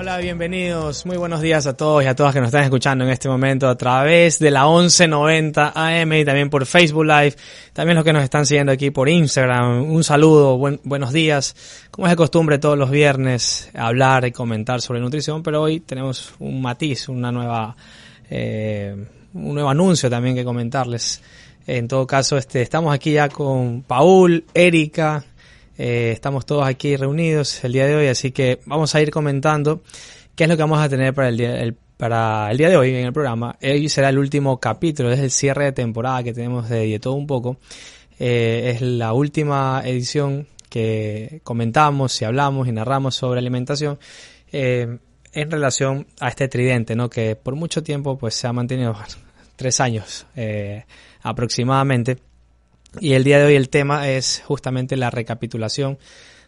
Hola, bienvenidos. Muy buenos días a todos y a todas que nos están escuchando en este momento a través de la 1190 AM y también por Facebook Live. También los que nos están siguiendo aquí por Instagram. Un saludo, buenos días. Como es de costumbre todos los viernes hablar y comentar sobre nutrición, pero hoy tenemos un matiz, una nueva, eh, un nuevo anuncio también que comentarles. En todo caso, este, estamos aquí ya con Paul, Erika, eh, estamos todos aquí reunidos el día de hoy, así que vamos a ir comentando qué es lo que vamos a tener para el día, el, para el día de hoy en el programa. Hoy será el último capítulo, es el cierre de temporada que tenemos de, todo un poco. Eh, es la última edición que comentamos y hablamos y narramos sobre alimentación eh, en relación a este tridente, ¿no? Que por mucho tiempo pues se ha mantenido tres años aproximadamente y el día de hoy el tema es justamente la recapitulación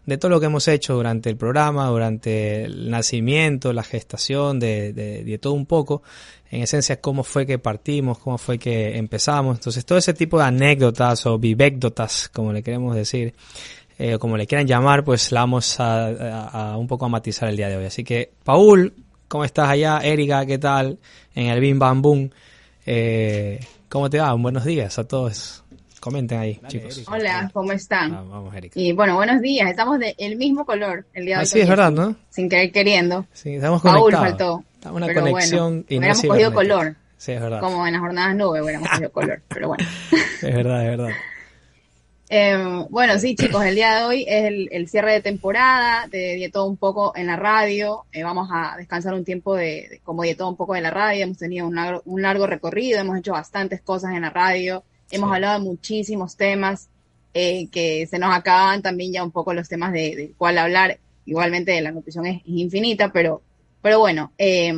de todo lo que hemos hecho durante el programa, durante el nacimiento, la gestación, de, de, todo un poco. En esencia, cómo fue que partimos, cómo fue que empezamos. Entonces, todo ese tipo de anécdotas o vivécdotas, como le queremos decir, eh, o como le quieran llamar, pues la vamos a, un poco a matizar el día de hoy. Así que, Paul, ¿cómo estás allá? Erika, ¿qué tal? En el Bim Bam Boom. Eh, ¿Cómo te va? Buenos días a todos. Comenten ahí, chicos. Hola, ¿cómo están? Ah, vamos, Erika. Y bueno, buenos días. Estamos del mismo color el día de hoy. sí, es verdad, ¿no? Sin querer queriendo. Sí, estamos Paul faltó. Estamos una conexión bueno, hubiéramos cogido color. Sí, es verdad. Como en las jornadas nube hubiéramos cogido color, pero bueno. Es verdad, es verdad. Eh, bueno, sí, chicos, el día de hoy es el, cierre de temporada de Dieto un poco en la radio. Eh, vamos a descansar un tiempo de, como Dieto un poco de la radio. Hemos tenido un largo, un largo recorrido, hemos hecho bastantes cosas en la radio. Hemos hablado de muchísimos temas eh, que se nos acaban también ya un poco los temas de, de cuál hablar. Igualmente la nutrición es, infinita, pero, pero bueno, eh,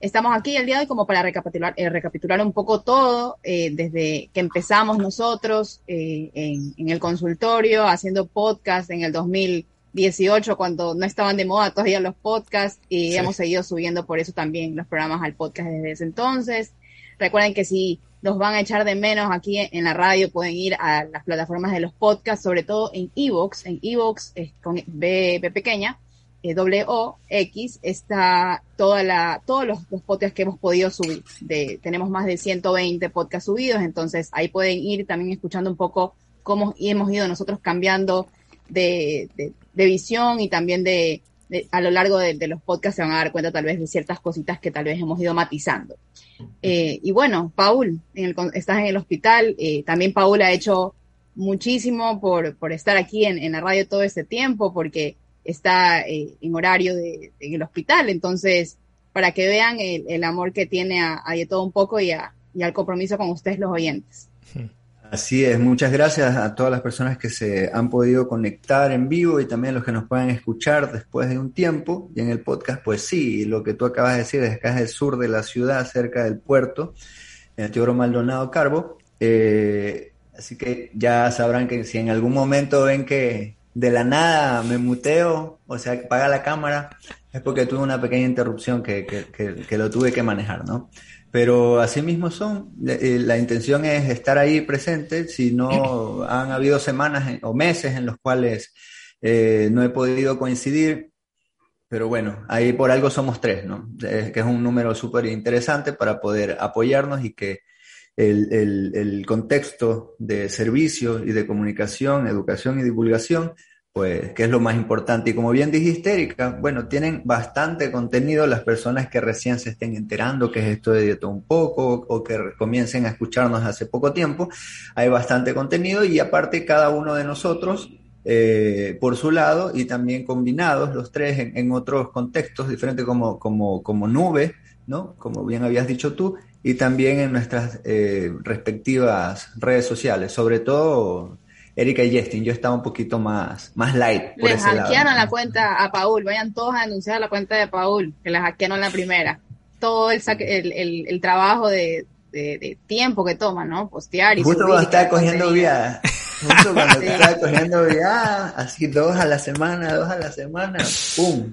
estamos aquí el día de hoy como para recapitular, eh, recapitular un poco todo, desde que empezamos nosotros en, el consultorio, haciendo podcast en el 2018, cuando no estaban de moda todavía los podcasts, y hemos seguido subiendo por eso también los programas al podcast desde ese entonces. Recuerden que si los van a echar de menos aquí en la radio, pueden ir a las plataformas de los podcasts, sobre todo en Evox, en Evox con B, pequeña, eh, W O X, está toda la, todos los, podcasts que hemos podido subir. De, tenemos más de 120 podcasts subidos, entonces ahí pueden ir también escuchando un poco cómo hemos ido nosotros cambiando de, de visión y también de, a lo largo de, los podcasts se van a dar cuenta tal vez de ciertas cositas que tal vez hemos ido matizando. Eh, y bueno, Paul, estás en el hospital. Eh, también Paul ha hecho muchísimo por, por estar aquí en, la radio todo este tiempo, porque está eh, en horario de, en el hospital. Entonces, para que vean el, amor que tiene a, a de todo un poco y, y al compromiso con ustedes los oyentes. Así es, muchas gracias a todas las personas que se han podido conectar en vivo y también los que nos puedan escuchar después de un tiempo. Y en el podcast, pues sí, lo que tú acabas de decir, es acá es el sur de la ciudad, cerca del puerto, en el Teodoro Maldonado Carbo. Eh, así que ya sabrán que si en algún momento ven que de la nada me muteo, o sea, que apaga la cámara, es porque tuve una pequeña interrupción que, que, que lo tuve que manejar, ¿no? Pero así mismo son. Eh, la intención es estar ahí presente. Si no han habido semanas o meses en los cuales eh, no he podido coincidir, pero bueno, ahí por algo somos tres, ¿no? que es un número súper interesante para poder apoyarnos y que el, el, contexto de servicio y de comunicación, educación y divulgación pues, ¿qué es lo más importante? Y como bien dijiste, Erika, bueno, tienen bastante contenido las personas que recién se estén enterando que es esto de Dieta un poco o que comiencen a escucharnos hace poco tiempo. Hay bastante contenido y aparte cada uno de nosotros eh, por su lado y también combinados los tres en, otros contextos diferentes como, como, como nube, ¿no? Como bien habías dicho tú, y también en nuestras eh, respectivas redes sociales, sobre todo Erika y Justin, yo estaba un poquito más, más light. Por Le hackearon la cuenta a Paul, vayan todos a denunciar la cuenta de Paul, que la hackearon la primera. Todo el, el, el, trabajo de, de, tiempo que toma, ¿no? Postear y Justo cuando estaba cogiendo viadas. Justo cuando estaba cogiendo viadas, así dos a la semana, dos a la semana, ¡pum!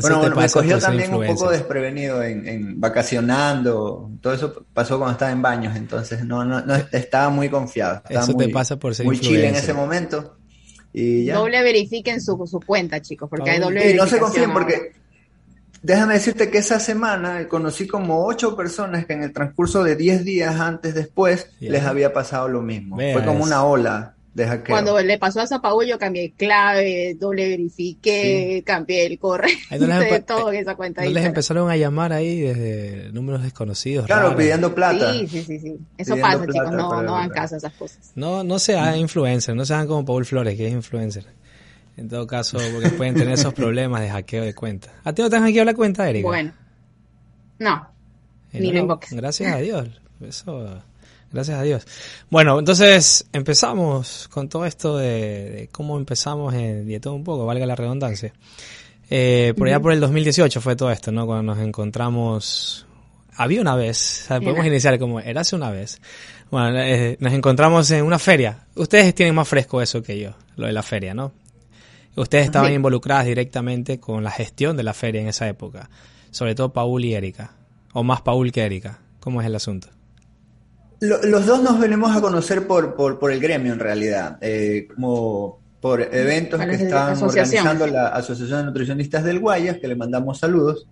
Bueno, me cogió también un poco desprevenido en, vacacionando. Todo eso pasó cuando estaba en baños, entonces no, no, no estaba muy confiado. eso te pasa por ser muy chile en ese momento. Y ya. Doble verifiquen su, su cuenta, chicos, porque hay doble Y no se confíen porque déjame decirte que esa semana conocí como ocho personas que en el transcurso de diez días antes después les había pasado lo mismo. Fue como una ola de hackeo. Cuando le pasó a Paul yo cambié clave, doble verifiqué, cambié el correo, empe- todo en esa cuenta. ¿No de les empezaron a llamar ahí desde números desconocidos? claro, raros? pidiendo plata. Sí, sí, sí, sí. Eso Pidiendo pasa, chicos, no, no hagan caso a esas cosas. No, no sean influencers, no sean como Paul Flores, que es influencer. En todo caso, porque pueden tener esos problemas de hackeo de cuenta. ¿A ti no te han hackeado la cuenta, Erika? Bueno. No. Eh, ni no, lo invoques. Gracias a Dios. Eso, gracias a Dios. Bueno, entonces empezamos con todo esto de, de cómo empezamos en todo un poco, valga la redundancia. Eh, por allá por el 2018 fue todo esto, ¿no? Cuando nos encontramos. Había una vez, o sea, podemos Era. iniciar como, era hace una vez. Bueno, eh, nos encontramos en una feria. Ustedes tienen más fresco eso que yo, lo de la feria, ¿no? Ustedes estaban Sí. involucradas directamente con la gestión de la feria en esa época. Sobre todo Paul y Erika. O más Paul que Erika. ¿Cómo es el asunto? Lo- los dos nos venimos a conocer por, por, por el gremio en realidad, eh, como por eventos que asociación. organizando la Asociación de Nutricionistas del Guayas, que le mandamos saludos.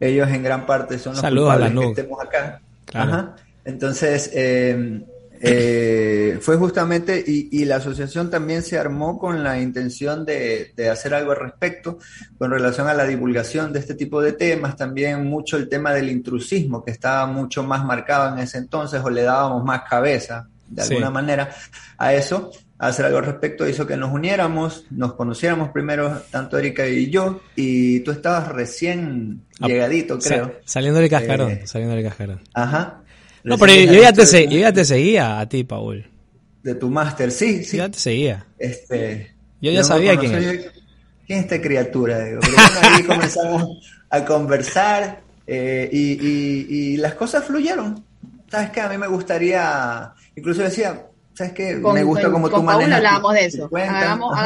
Ellos en gran parte son los Saludos a la culpables que estemos acá. Claro. Ajá. Entonces, eh, eh, fue justamente, y, y la asociación también se armó con la intención de, de hacer algo al respecto con relación a la divulgación de este tipo de temas, también mucho el tema del intrusismo, que estaba mucho más marcado en ese entonces, o le dábamos más cabeza, de Sí. alguna manera, a eso. Hacer algo al respecto hizo que nos uniéramos, nos conociéramos primero, tanto Erika y yo, y tú estabas recién Ah, llegadito, creo. saliendo del cascarón, Eh, saliendo del cascarón. Ajá. No, pero yo, ya te se- yo ya te seguía a ti, Paul. de tu máster, sí, sí. Yo ya te seguía. Este, Yo ya sabía quién yo, ¿Quién es esta criatura? Digo, pero bueno, ahí comenzamos a conversar eh, y, y- y las cosas fluyeron. ¿Sabes qué? A mí me gustaría, incluso decía, ¿sabes qué? Con, me gusta como tú Paul manejas tu- hablábamos de eso. Hagamos, Ajá.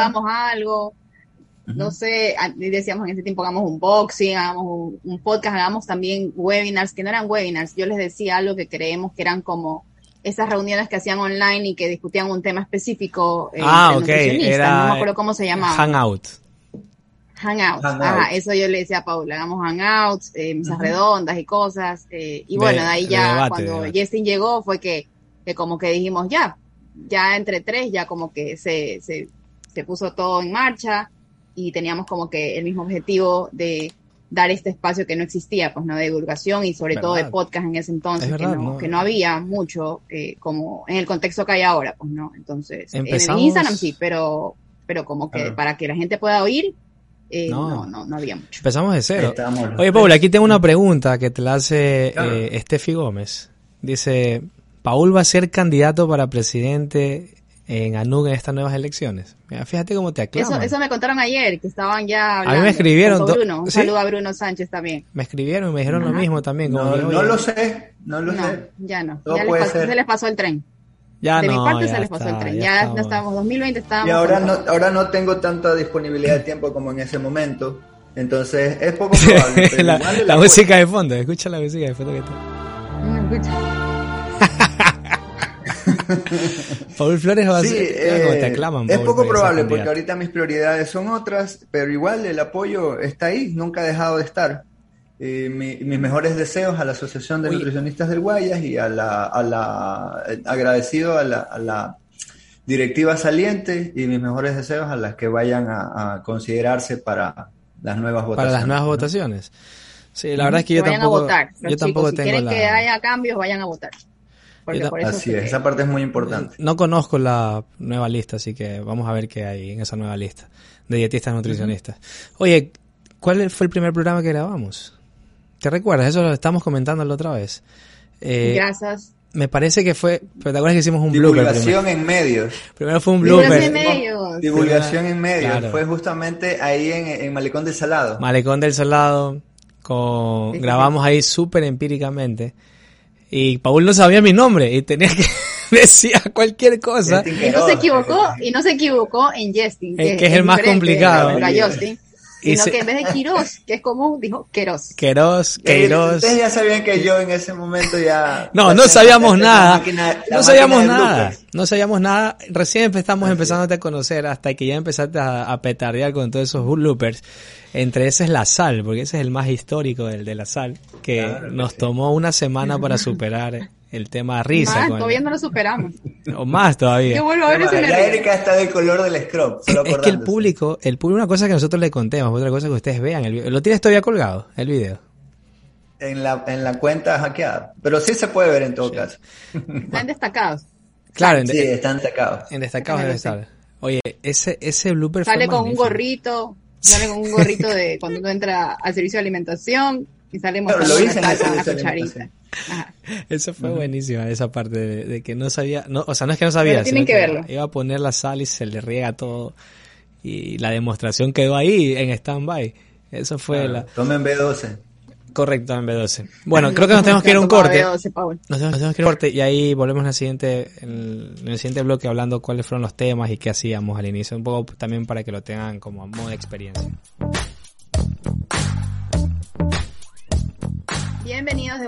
No sé, decíamos en ese tiempo hagamos un boxing, hagamos un, un podcast, hagamos también webinars, que no eran webinars. Yo les decía algo que creemos que eran como esas reuniones que hacían online y que discutían un tema específico. eh, ah, ok. Era no me acuerdo cómo se llamaba. Hangout. Hangouts. Hangouts. Ajá, eso yo le decía a Paula, hagamos hangouts, eh, mesas redondas y cosas. eh, y bueno, de ahí de ya debate, cuando. Justin llegó fue que, que como que dijimos ya, ya entre tres ya como que se, se, se puso todo en marcha y teníamos como que el mismo objetivo de dar este espacio que no existía, pues no de divulgación y sobre todo de podcast en ese entonces, Es verdad, que, no, ¿no? que no había mucho eh, como en el contexto que hay ahora, pues no. Entonces, Empezamos- en el Instagram sí, pero, pero como que Claro. para que la gente pueda oír, eh, No. no. No, no, había mucho. Empezamos de cero. Oye. Paul, aquí tengo una pregunta que te la hace Claro. eh, Steffi Gómez. Dice, ¿Paul va a ser candidato para presidente en ANUG en estas nuevas elecciones? Mira, fíjate cómo te Eso, aclaman. eso me contaron ayer, que estaban ya A mí me hablando. escribieron Bruno. Un ¿Sí? saludo a Bruno Sánchez también. Me escribieron y me dijeron lo Ajá. mismo también. Como No, no lo sé, no lo No, sé. ya no. Todo Ya les pasó- se les pasó el tren. ya de no, mi parte ya se les pasó está, el tren. ya Ya, estamos. no estábamos, 2020 estábamos. Y ahora no, ahora no tengo tanta disponibilidad de tiempo como en ese momento. Entonces es poco probable. la, la apoyo- música de fondo, escucha la música de fondo que está. No escucha. Paul Flores va a Sí, ser. mira cómo te eh, aclaman, es Paul, poco ser probable porque ahorita mis prioridades son otras, pero igual el apoyo está ahí, nunca ha dejado de estar. Eh, mi- mis mejores deseos a la Asociación de Oye. Nutricionistas del Guayas y a la, a la eh, agradecido a la, a la directiva saliente y mis mejores deseos a las que vayan a, a considerarse para las nuevas votaciones. Para las nuevas ¿no? votaciones. Sí, la verdad es que yo vayan tampoco. a votar. Los yo tampoco chicos, si tengo quieren la. que haya cambios, vayan a votar. Porque Yo ta- por eso Así es, que- esa parte es muy importante. No conozco la nueva lista, así que vamos a ver qué hay en esa nueva lista de dietistas nutricionistas. Oye, ¿cuál fue el primer programa que grabamos? ¿Te recuerdas? Eso lo estamos comentando la otra vez. Eh, Grasas. me parece que fue, pero te acuerdas que hicimos un blooper primero. Divulgación en medios. Primero fue un Divulgación blooper. en medios. Divulgación en medios. Claro. Fue justamente ahí en, en Malecón del Salado. Malecón del Solado, con, grabamos ahí súper empíricamente. Y Paul no sabía mi nombre y tenía que decir cualquier cosa. Y no se equivocó, y no se equivocó en Justin, que es el más complicado. A. Sino que en vez de Quiroz, que es común, dijo Queroz. Queroz, Queiroz. Ustedes ya sabían que yo en ese momento ya... No, no sabíamos nada. no sabíamos nada. No sabíamos nada. Recién empezamos empezándote a conocer hasta que ya empezaste a, petardear con todos esos loopers. Entre ese es la sal, porque ese es el más histórico del de la sal, que nos tomó una semana para superar el tema risa. Más, todavía no lo superamos. O más todavía. Yo vuelvo a ver ese La Erika está del color del scrub. Es, que el público, el público, una cosa que nosotros le contemos, otra cosa que ustedes vean. El video. ¿Lo tienes todavía colgado, el video? En la, en la cuenta hackeada. Pero sí se puede ver en todo caso. Están destacados. Claro, sí, están destacados. En destacados debe estar. Oye, ese, ese blooper Sale con un gorrito, sale con un gorrito de cuando uno entra al servicio de alimentación y sale mostrando lo en cucharita. Eso fue buenísimo, esa parte de, que no sabía, no, o sea, no es que no sabía, tienen que, verlo. Iba a poner la sal y se le riega todo. Y la demostración quedó ahí en stand-by. Eso fue la. Tomen B12. Correcto, en B12. Bueno, creo que nos tenemos que ir a un corte. Nos tenemos, que ir a un corte y ahí volvemos en el siguiente, en el siguiente bloque hablando cuáles fueron los temas y qué hacíamos al inicio. Un poco también para que lo tengan como modo de experiencia.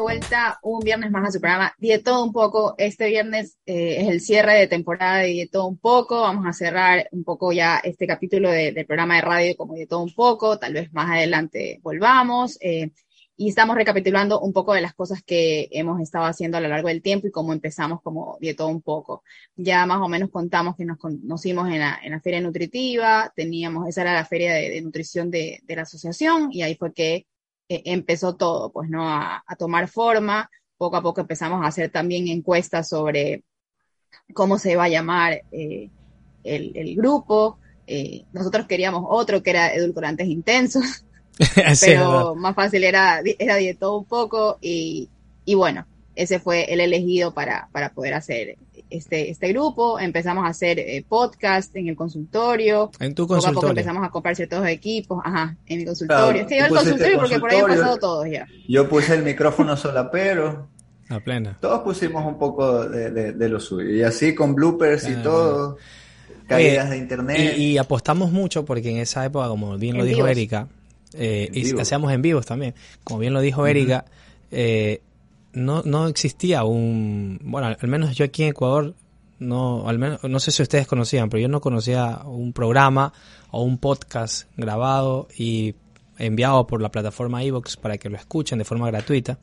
De vuelta un viernes más a su programa De todo un poco. Este viernes eh, es el cierre de temporada de, todo un poco. Vamos a cerrar un poco ya este capítulo del programa de radio como de todo un poco. Tal vez más adelante volvamos. Eh, y estamos recapitulando un poco de las cosas que hemos estado haciendo a lo largo del tiempo y cómo empezamos como de todo un poco. Ya más o menos contamos que nos conocimos en la, en la feria nutritiva, teníamos, esa era la feria de, nutrición de, de, la asociación y ahí fue que eh, empezó todo, pues, ¿no? A, tomar forma. Poco a poco empezamos a hacer también encuestas sobre cómo se va a llamar eh, el, grupo. Eh, nosotros queríamos otro que era edulcorantes intensos, pero más fácil era, era de todo un poco y, y bueno, ese fue el elegido para, para poder hacer este, este grupo, empezamos a hacer eh, podcast en el consultorio. En tu consultorio. Poco a poco empezamos a comprar ciertos equipos, ajá, en mi consultorio. es que yo el consultorio porque por ahí han pasado todos ya. Yo puse el micrófono solapero. A plena. Todos pusimos un poco de, de, lo suyo. Y así con bloopers y todo. Caídas de internet. Y, apostamos mucho porque en esa época, como bien lo dijo Erika, eh, y hacíamos en vivos también, como bien lo dijo Erika, eh, no, no existía un, bueno, al menos yo aquí en Ecuador, no, al menos, no sé si ustedes conocían, pero yo no conocía un programa o un podcast grabado y enviado por la plataforma iVoox para que lo escuchen de forma gratuita.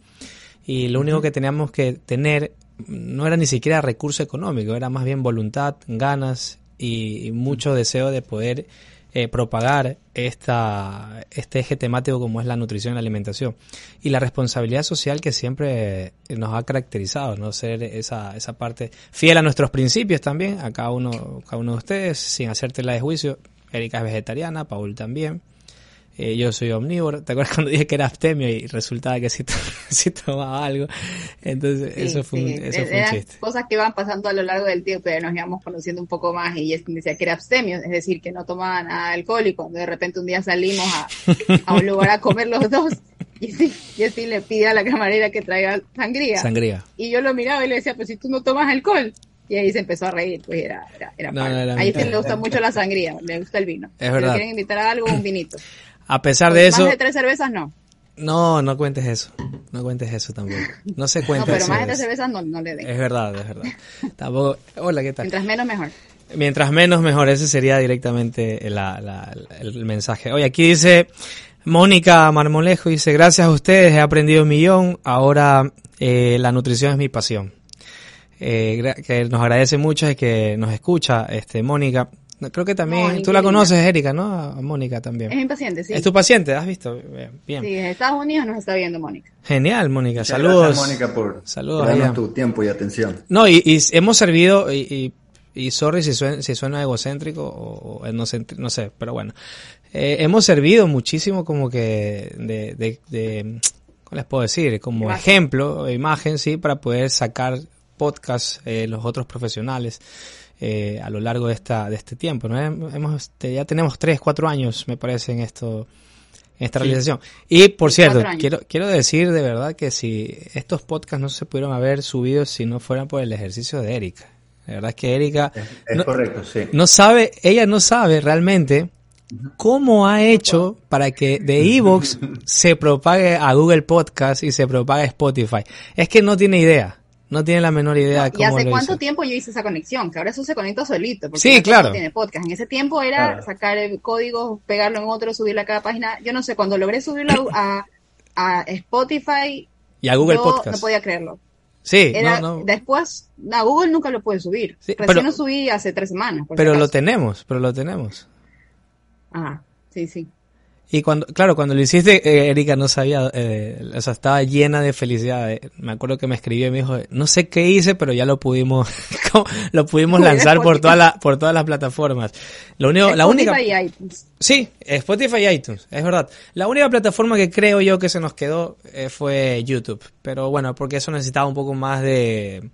Y lo único que teníamos que tener no era ni siquiera recurso económico, era más bien voluntad, ganas y mucho deseo de poder eh, propagar esta, este eje temático como es la nutrición y la alimentación. Y la responsabilidad social que siempre nos ha caracterizado, ¿no? Ser esa, esa parte fiel a nuestros principios también, a cada uno, cada uno de ustedes, sin hacerte la de juicio. Erika es vegetariana, Paul también. Eh, yo soy omnívoro. ¿Te acuerdas cuando dije que era abstemio y resultaba que sí, tomaba algo? Entonces, eso fue, un, eso fue un chiste. cosas que van pasando a lo largo del tiempo, pero nos íbamos conociendo un poco más y decía que era abstemio, es decir, que no tomaba nada de alcohol y cuando de repente un día salimos a, a un lugar a comer los dos y sí, y así le pide a la camarera que traiga sangría. Sangría. Y yo lo miraba y le decía, pues si tú no tomas alcohol. Y ahí se empezó a reír, pues era, era, era, Ahí sí le gusta mucho la sangría, le gusta el vino. Es verdad. Si quieren invitar a algo, un vinito. A pesar de eso. Más de tres cervezas no. No, no cuentes eso. No cuentes eso tampoco. No se cuenta No, pero más de tres cervezas no, no le den. Es verdad, es verdad. Tampoco. Hola, ¿qué tal? Mientras menos, mejor. Mientras menos, mejor. Ese sería directamente la, la, el mensaje. Oye, aquí dice Mónica Marmolejo, dice, gracias a ustedes he aprendido un millón, ahora eh, la nutrición es mi pasión. Eh, que nos agradece mucho y que nos escucha, este, Mónica. Creo que también, tú la conoces, Erika, ¿no? A Mónica también. Es mi paciente, sí. Es tu paciente, ¿has visto? Bien. Sí, en Estados Unidos nos está viendo Mónica. Genial, Mónica. Saludos. Gracias, Mónica, por, Saludos tu tiempo y atención. No, y, y hemos servido, y, y, sorry si suena, si suena egocéntrico o, no, no sé, pero bueno. Eh, hemos servido muchísimo como que de, de, de ¿cómo les puedo decir? Como ejemplo, imagen, sí, para poder sacar podcast eh, los otros profesionales. Eh, a lo largo de esta de este tiempo. ¿no? Hemos, este, ya tenemos tres, cuatro años, me parece, en esto en esta realización. Y por cierto, quiero quiero decir de verdad que si estos podcasts no se pudieron haber subido si no fueran por el ejercicio de Erika. La verdad es que Erika es, correcto, sí. no sabe, ella no sabe realmente cómo ha hecho para que de Evox se propague a Google Podcast y se propague a Spotify. Es que no tiene idea. No tiene la menor idea de cómo ¿Y hace lo cuánto hizo. tiempo yo hice esa conexión? Que ahora eso se conecta solito. Porque Sí, claro. no tiene podcast. En ese tiempo era Claro. sacar el código, pegarlo en otro, subirlo a cada página. Yo no sé, cuando logré subirlo a, a Spotify, Y a Google yo Podcast. no podía creerlo. Sí, Era, no, no. Después, a Google nunca lo pude subir. Sí, Recién pero- lo subí hace tres semanas. por si Pero lo tenemos, pero lo tenemos. Ajá, sí, sí. Y cuando, claro, cuando lo hiciste, eh, Erika no sabía, eh, o sea, estaba llena de felicidad. eh. Me acuerdo que me escribió y me dijo, no sé qué hice, pero ya lo pudimos, lo pudimos lanzar por todas las, por todas las plataformas. Lo único, la Spotify única, y iTunes. sí, Spotify y iTunes, es verdad. La única plataforma que creo yo que se nos quedó eh, fue YouTube. Pero bueno, porque eso necesitaba un poco más de,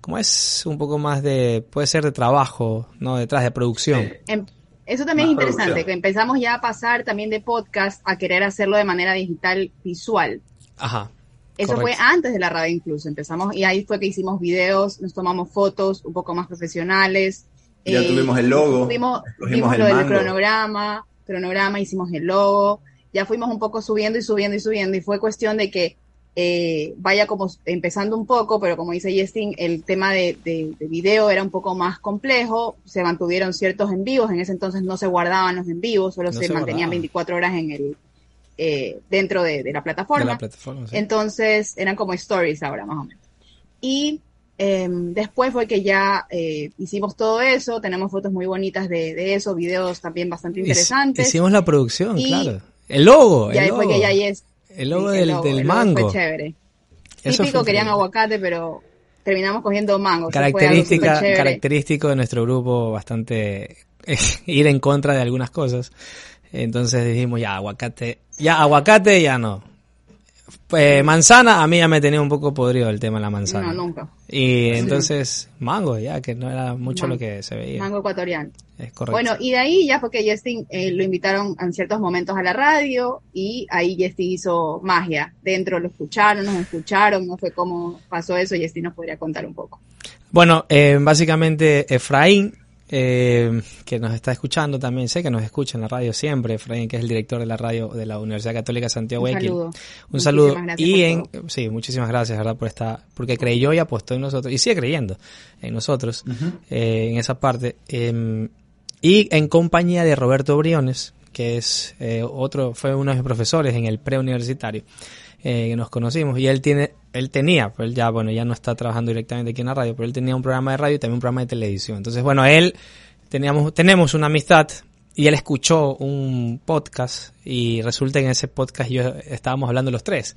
¿cómo es? Un poco más de, puede ser de trabajo, ¿no? Detrás de producción. Em- Eso también es interesante, producción. que empezamos ya a pasar también de podcast a querer hacerlo de manera digital visual. Ajá. Eso correcto. fue antes de la radio incluso. Empezamos y ahí fue que hicimos videos, nos tomamos fotos un poco más profesionales. Ya Eh, tuvimos el logo, Tuvimos, escogimos vimos el lo del cronograma, cronograma, hicimos el logo. Ya fuimos un poco subiendo y subiendo y subiendo y fue cuestión de que eh, vaya como empezando un poco, pero como dice Justin, el tema de, de, de video era un poco más complejo, se mantuvieron ciertos en vivos, en ese entonces no se guardaban los en vivos, solo No se, se mantenían guardaban. 24 horas en el eh, dentro de, de la plataforma. De la plataforma, sí. Entonces eran como stories ahora más o menos. Y eh, después fue que ya eh, hicimos todo eso, tenemos fotos muy bonitas de, de eso, videos también bastante interesantes. Hicimos la producción, Y- claro. El logo, y el ahí logo. fue que ya el logo sí, del, logo, del el logo mango. Fue chévere. Eso Típico, fue querían aguacate, pero terminamos cogiendo mango. Característica, característico de nuestro grupo, bastante ir en contra de algunas cosas. Entonces dijimos, ya, aguacate, ya, aguacate, ya no. Pues manzana, a mí ya me tenía un poco podrido el tema de la manzana. No, nunca. Y entonces, mango, ya, que no era mucho Mango. lo que se veía. Mango ecuatoriano. Es correcto. Bueno, y de ahí ya fue que Justin eh, lo invitaron en ciertos momentos a la radio y ahí Justin hizo magia. Dentro lo escucharon, nos escucharon, no fue cómo pasó eso, Justin nos podría contar un poco. Bueno, eh, básicamente Efraín, eh, que nos está escuchando también, sé que nos escucha en la radio siempre, Efraín, que es el director de la radio de la Universidad Católica Santiago Un saludo. Un Muchísimas saludo. Y en, sí, muchísimas gracias, ¿verdad? Por esta, porque creyó y apostó en nosotros, y sigue creyendo en nosotros, eh, en esa parte. Eh, y en compañía de Roberto Briones, que es eh, otro, fue uno de mis profesores en el preuniversitario, eh, que nos conocimos, y él tiene, él tenía, pues él ya, bueno, ya no está trabajando directamente aquí en la radio, pero él tenía un programa de radio y también un programa de televisión. Entonces, bueno, él, teníamos, tenemos una amistad, y él escuchó un podcast, y resulta que en ese podcast yo estábamos hablando los tres.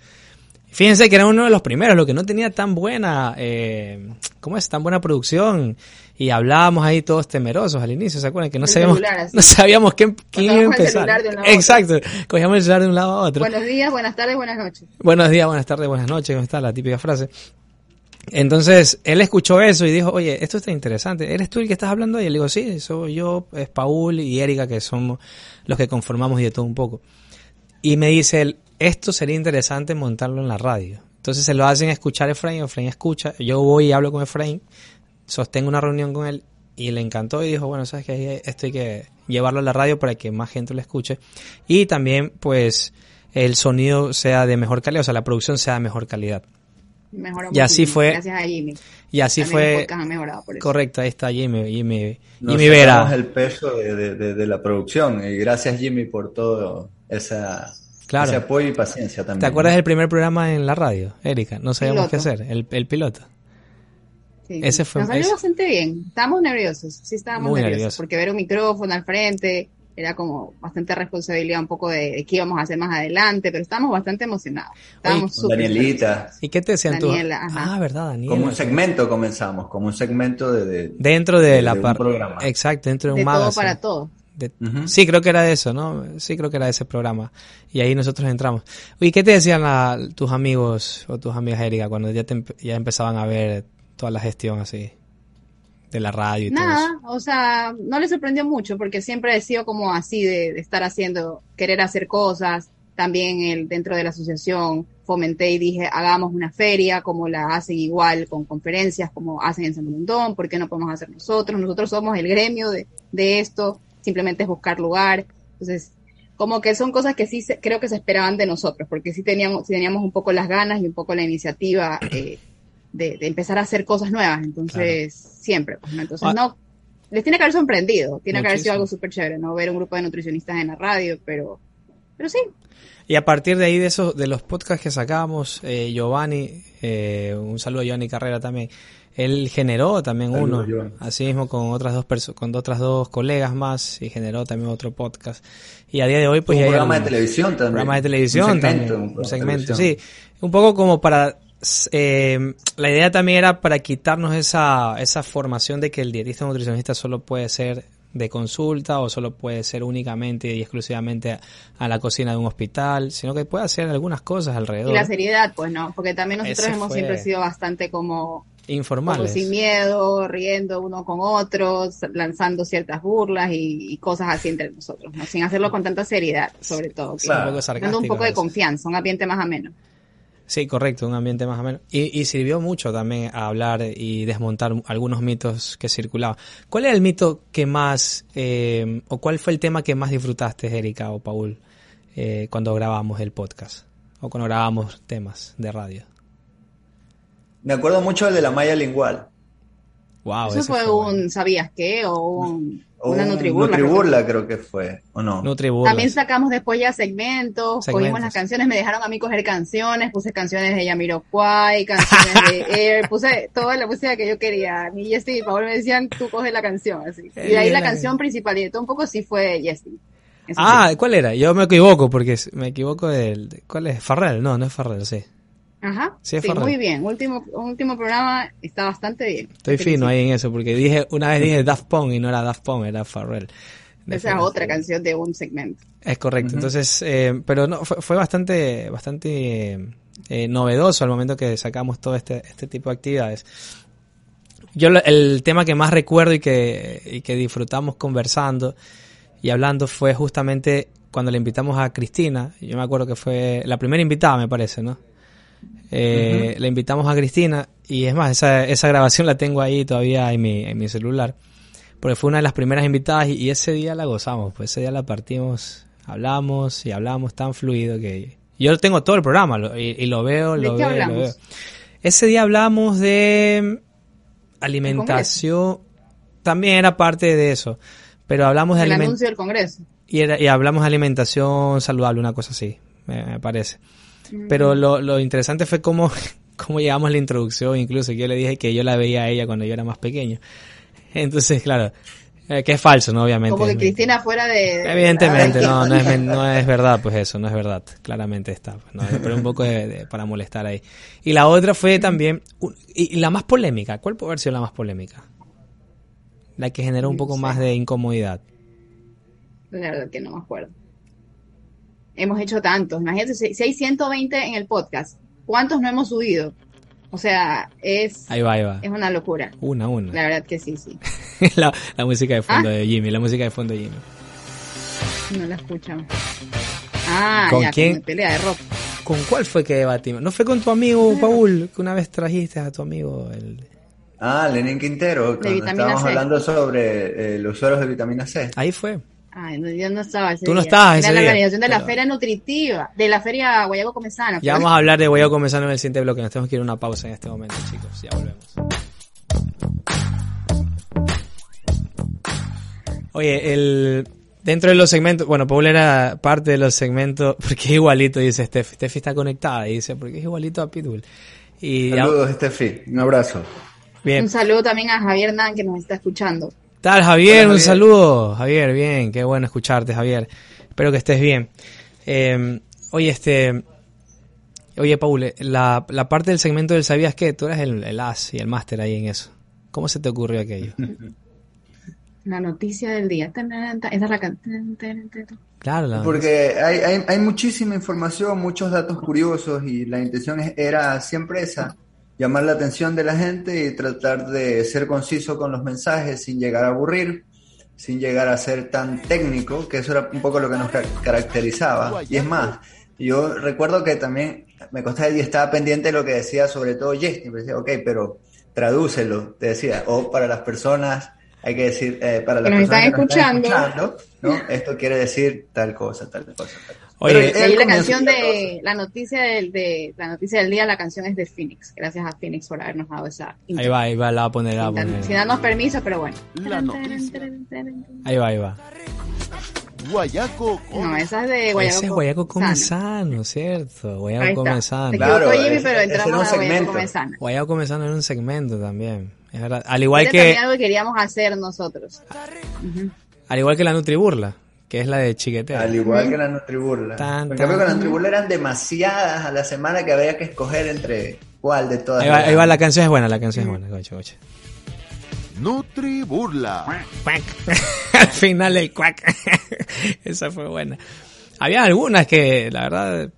Fíjense que era uno de los primeros, lo que no tenía tan buena, eh, ¿cómo es? Tan buena producción. Y hablábamos ahí todos temerosos al inicio, ¿se acuerdan? Que no El sabíamos, celular, no sabíamos quién, quién iba a empezar. Exacto, cogíamos el celular de un lado a otro. Buenos días, buenas tardes, buenas noches. Buenos días, buenas tardes, buenas noches, ¿cómo está? La típica frase. Entonces, él escuchó eso y dijo, oye, esto está interesante. ¿Eres tú el que estás hablando? Y le digo, sí, soy yo, es Paul y Erika, que somos los que conformamos y de todo un poco. Y me dice él, esto sería interesante montarlo en la radio. Entonces se lo hacen escuchar a Efraín, Efraín escucha, yo voy y hablo con Efraín, sostengo una reunión con él y le encantó y dijo, bueno, sabes que esto hay que llevarlo a la radio para que más gente lo escuche y también pues el sonido sea de mejor calidad, o sea, la producción sea de mejor calidad. Mejoró Y así fue- Gracias a Jimmy. Y así También fue, han mejorado por eso. correcto, ahí está Jimmy, Jimmy, Nos Jimmy Vera. el peso de, de- de- de la producción. Y gracias, Jimmy, por todo esa, Claro. ese apoyo y paciencia también. ¿Te acuerdas del primer programa en la radio, Erika? No sabíamos qué Piloto. hacer, el, el piloto. Sí, Ese fue- Nos salió ese- bastante bien. Estábamos nerviosos, sí estábamos nerviosos, nerviosos. porque ver un micrófono al frente era como bastante responsabilidad un poco de, de qué íbamos a hacer más adelante, pero estábamos bastante emocionados. Estábamos súper Danielita. emocionados. ¿Y qué te decían tú? Ah, verdad, Daniela. Como un segmento comenzamos, como un segmento de... de- Dentro de, de- la parte. programa. Exacto, dentro de un De todo para todo. De- Ujú. Sí, creo que era de eso, ¿no? Sí, creo que era de ese programa. Y ahí nosotros entramos. ¿Y qué te decían la- tus amigos o tus amigas, Erika, cuando ya, te ya empezaban a ver toda la gestión así? De la radio y todo eso. Nada, o sea, no le sorprendió mucho porque siempre he sido como así de, de estar haciendo, querer hacer cosas. También el, dentro de la asociación fomenté y dije, hagamos una feria como la hacen igual con conferencias como hacen en San Montón, ¿por qué no podemos hacer nosotros? Nosotros somos el gremio de, de esto, simplemente es buscar lugar. Entonces, como que son cosas que sí se, creo que se esperaban de nosotros, porque sí teníamos, sí teníamos un poco las ganas y un poco la iniciativa eh, de, de, empezar a hacer cosas nuevas. Entonces, siempre. Pues, ¿no? Entonces, ah. no, les tiene que haber sorprendido, tiene que haber sido algo súper chévere, ¿no? Ver un grupo de nutricionistas en la radio, pero, pero sí. Y a partir de ahí, de esos, de los podcasts que sacamos, eh, Giovanni, eh, un saludo a Giovanni Carrera también, él generó también uno, así mismo con otras dos con otras dos colegas más y generó también otro podcast. Y a día de hoy pues un programa de televisión también. Programa de televisión un segmento, también, un segmento, sí, un poco como para eh, la idea también era para quitarnos esa, esa formación de que el dietista nutricionista solo puede ser de consulta o solo puede ser únicamente y exclusivamente a, la cocina de un hospital, sino que puede hacer algunas cosas alrededor. Y la seriedad, pues no, porque también nosotros hemos siempre sido bastante como informales. sin miedo, riendo uno con otros, lanzando ciertas burlas y, cosas así entre nosotros, ¿no? sin hacerlo con tanta seriedad, sobre todo. dando un poco de confianza, un ambiente más ameno. Sí, correcto, un ambiente más ameno. Y, y sirvió mucho también a hablar y desmontar algunos mitos que circulaban. ¿Cuál era el mito que más, eh, o cuál fue el tema que más disfrutaste, Erika o Paul, eh, cuando grabamos el podcast? O cuando grabamos temas de radio. Me acuerdo mucho del de la malla lingual. Wow, Eso fue, un ¿sabías qué? O un, una Nutriburla. Nutriburla creo que fue, ¿o no? También sacamos después ya segmentos, cogimos las canciones, me dejaron a mí coger canciones, puse canciones de Yamiroquai, canciones de Air, puse toda la música que yo quería. A mí Jesse y Paul me decían, tú coges la canción, así. Y de ahí la canción principal y de todo un poco sí fue Jesse. Ah, ¿cuál era? Yo me equivoco porque me equivoco del... ¿Cuál es? Farrell, no, no es Farrell, sí. Ajá. Sí, muy bien. Último, último programa está bastante bien. Estoy fino ahí en eso, porque dije, una vez dije Daft Punk y no era Daft Punk, era Farrell. Esa es otra canción de un segmento. Es correcto. Entonces, eh, pero no, fue, bastante, bastante eh, novedoso al momento que sacamos todo este, este tipo de actividades. Yo el tema que más recuerdo y que, y que disfrutamos conversando y hablando fue justamente cuando le invitamos a Cristina. Yo me acuerdo que fue la primera invitada, me parece, ¿no? Eh, Le invitamos a Cristina y es más, esa, esa grabación la tengo ahí todavía en mi, en mi celular. Porque fue una de las primeras invitadas y, ese día la gozamos, pues ese día la partimos, hablamos y hablamos tan fluido que yo tengo todo el programa y, lo veo, lo veo, Ese día hablamos de alimentación, también era parte de eso, pero hablamos de alimentación. anuncio del Congreso. Y, y hablamos de alimentación saludable, una cosa así, me parece. Pero lo, lo interesante fue cómo, cómo llegamos a la introducción, incluso yo le dije que yo la veía a ella cuando yo era más pequeño. Entonces, claro, eh, que es falso, ¿no? Obviamente. Como que Cristina fuera de... Evidentemente, no, no es, no es verdad, pues eso, no es verdad, claramente está. Pues, ¿no? Pero un poco de, para molestar ahí. Y la otra fue también, y, la más polémica, ¿cuál puede haber sido la más polémica? La que generó un poco más de incomodidad. La verdad que no me acuerdo hemos hecho tantos. Imagínate, si, hay 120 en el podcast, ¿cuántos no hemos subido? O sea, es, ahí va, ahí va. es una locura. Una, una. La verdad que sí, sí. la, música de fondo ¿Ah? de Jimmy, la música de fondo de Jimmy. No la escuchamos. Ah, ¿Con ya, quién? Con pelea de rock. ¿Con cuál fue que debatimos? ¿No fue con tu amigo Paul que una vez trajiste a tu amigo el... Ah, Lenin Quintero, cuando estábamos hablando sobre eh, los usuarios de vitamina C. Ahí fue. Ay, no, yo no estaba Tú no estabas Era la organización de la feria nutritiva, de la feria Guayago Comezana. Ya vamos a hablar de Guayago Comezana en el siguiente bloque. Nos tenemos que ir a una pausa en este momento, chicos. Ya volvemos. Oye, el dentro de los segmentos, bueno, Paul era parte de los segmentos, porque es igualito, dice Steffi. Steffi está conectada y dice, porque es igualito a Pitbull. Y Saludos, Steffi. Un abrazo. Bien. Un saludo también a Javier Nan, que nos está escuchando tal, Javier? Un saludo. Javier, bien, qué bueno escucharte, Javier. Espero que estés bien. Eh, oye, este. Oye, Paul, la, la parte del segmento del ¿Sabías qué? Tú eres el, el as y el máster ahí en eso. ¿Cómo se te ocurrió aquello? La noticia del día. Esa es la Claro, porque hay, hay, hay, muchísima información, muchos datos curiosos y la intención era siempre esa, llamar la atención de la gente y tratar de ser conciso con los mensajes sin llegar a aburrir, sin llegar a ser tan técnico, que eso era un poco lo que nos caracterizaba. Y es más, yo recuerdo que también me costaba y estaba pendiente de lo que decía sobre todo Justin, decía, ok, pero tradúcelo, te decía, o para las personas hay que decir, eh, para las Que personas están que nos están escuchando. escuchando, ¿no? Esto quiere decir tal cosa, tal cosa. Tal cosa. Oye, Pero Y él ahí la comenzó canción la de la noticia del, de la noticia del día, la canción es de Phoenix. Gracias a Phoenix por habernos dado esa ahí va, ahí va, la va a poner, la va a Sin, poner. sin darnos permiso, pero bueno. La noticia. Ahí va, ahí va. Guayaco No, esa es de Guayaco. Ese es Guayaco Sano. Comezano, ¿cierto? Guayaco. Se Claro, Jimmy, pero entramos a Guayaco segmento. Comezana. Guayaco Comezano era un segmento también. Es verdad. Al igual que, algo que queríamos hacer nosotros. Al igual que la Nutriburla, que es la de Chiquetera. Al igual que la Nutriburla. Tan, En cambio, con la Nutriburla eran demasiadas a la semana que había que escoger entre cuál de todas. Ahí va, eran. ahí va, la canción es buena, la canción es buena, coche, coche. Nutri Burla. Cuac. Al final el cuac. Esa fue buena. Había algunas que, la verdad,